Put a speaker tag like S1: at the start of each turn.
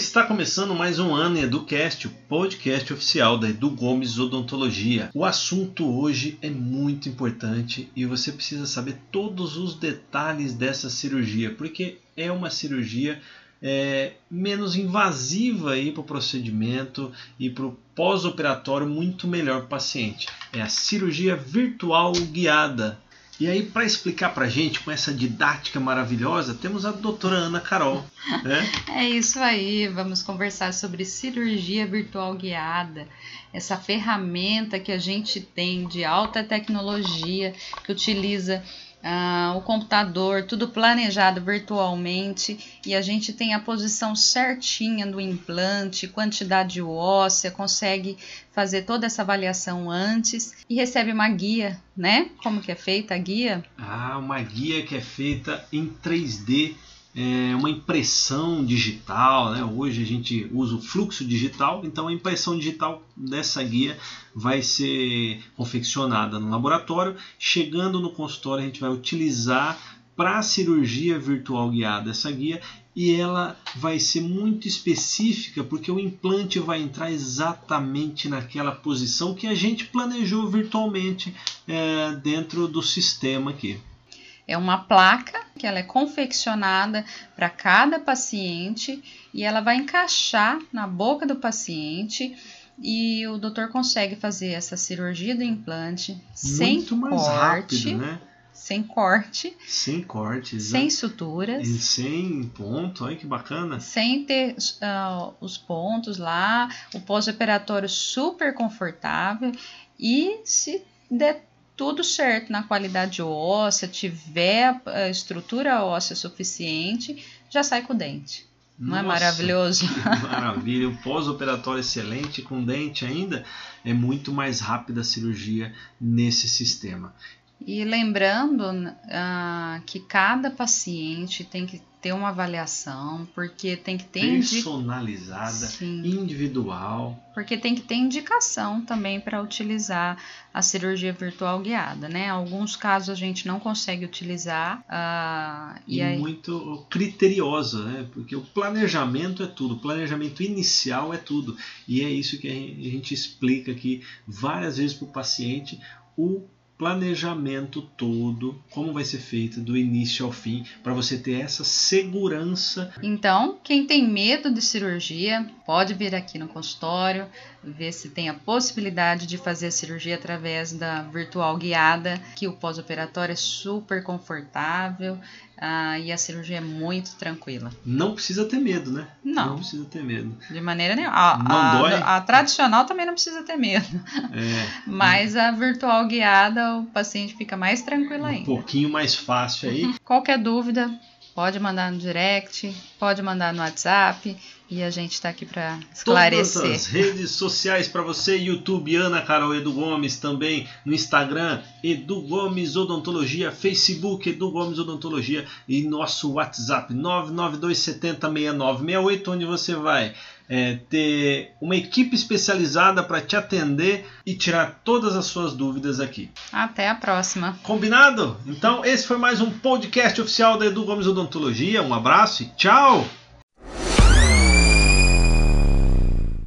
S1: Está começando mais um ano EduCast, o podcast oficial da Edu Gomes Odontologia. O assunto hoje é muito importante e você precisa saber todos os detalhes dessa cirurgia, porque é uma cirurgia é, menos invasiva para o procedimento e para o pós-operatório muito melhor para o paciente. É a cirurgia virtual guiada. E aí, para explicar para gente com essa didática maravilhosa, temos a doutora Ana Carol. Né?
S2: é isso aí, vamos conversar sobre cirurgia virtual guiada, essa ferramenta que a gente tem de alta tecnologia que utiliza ah, o computador, tudo planejado virtualmente e a gente tem a posição certinha do implante, quantidade óssea, consegue fazer toda essa avaliação antes e recebe uma guia, né? Como que é feita a guia?
S1: Ah, uma guia que é feita em 3D é uma impressão digital, né? hoje a gente usa o fluxo digital, então a impressão digital dessa guia vai ser confeccionada no laboratório, chegando no consultório a gente vai utilizar para a cirurgia virtual guiada essa guia e ela vai ser muito específica porque o implante vai entrar exatamente naquela posição que a gente planejou virtualmente é, dentro do sistema aqui.
S2: É uma placa que ela é confeccionada para cada paciente e ela vai encaixar na boca do paciente e o doutor consegue fazer essa cirurgia do implante Muito sem corte, rápido, né? sem corte,
S1: sem corte,
S2: sem suturas,
S1: e sem ponto, olha que bacana,
S2: sem ter uh, os pontos lá, o pós-operatório super confortável. E se der tudo certo na qualidade óssea, tiver a estrutura óssea suficiente, já sai com o dente. Não é Nossa, é maravilhoso?
S1: maravilha. O pós-operatório excelente com dente ainda é muito mais rápida a cirurgia nesse sistema.
S2: E lembrando uh, que cada paciente tem que ter uma avaliação, porque tem que ter
S1: personalizada, indi... individual.
S2: Porque tem que ter indicação também para utilizar a cirurgia virtual guiada, né? Alguns casos a gente não consegue utilizar uh,
S1: e, e aí... muito criteriosa, né? Porque o planejamento é tudo, o planejamento inicial é tudo e é isso que a gente explica aqui várias vezes para o paciente o planejamento todo, como vai ser feito do início ao fim, para você ter essa segurança.
S2: Então, quem tem medo de cirurgia, pode vir aqui no consultório, ver se tem a possibilidade de fazer a cirurgia através da virtual guiada, que o pós-operatório é super confortável, ah, e a cirurgia é muito tranquila.
S1: Não precisa ter medo, né?
S2: Não.
S1: Não precisa ter medo.
S2: De maneira nenhuma. A, não a, dói? A, a tradicional também não precisa ter medo. É. Mas a virtual guiada, o paciente fica mais tranquilo
S1: um
S2: ainda.
S1: Um pouquinho mais fácil aí.
S2: Qualquer dúvida, pode mandar no direct, pode mandar no WhatsApp e a gente está aqui para esclarecer.
S1: Todas as redes sociais para você, YouTube Ana Carol Edu Gomes, também no Instagram Edu Gomes Odontologia, Facebook Edu Gomes Odontologia e nosso WhatsApp 992706968, onde você vai é, ter uma equipe especializada para te atender e tirar todas as suas dúvidas aqui.
S2: Até a próxima.
S1: Combinado? Então, esse foi mais um podcast oficial da Edu Gomes Odontologia. Um abraço e tchau!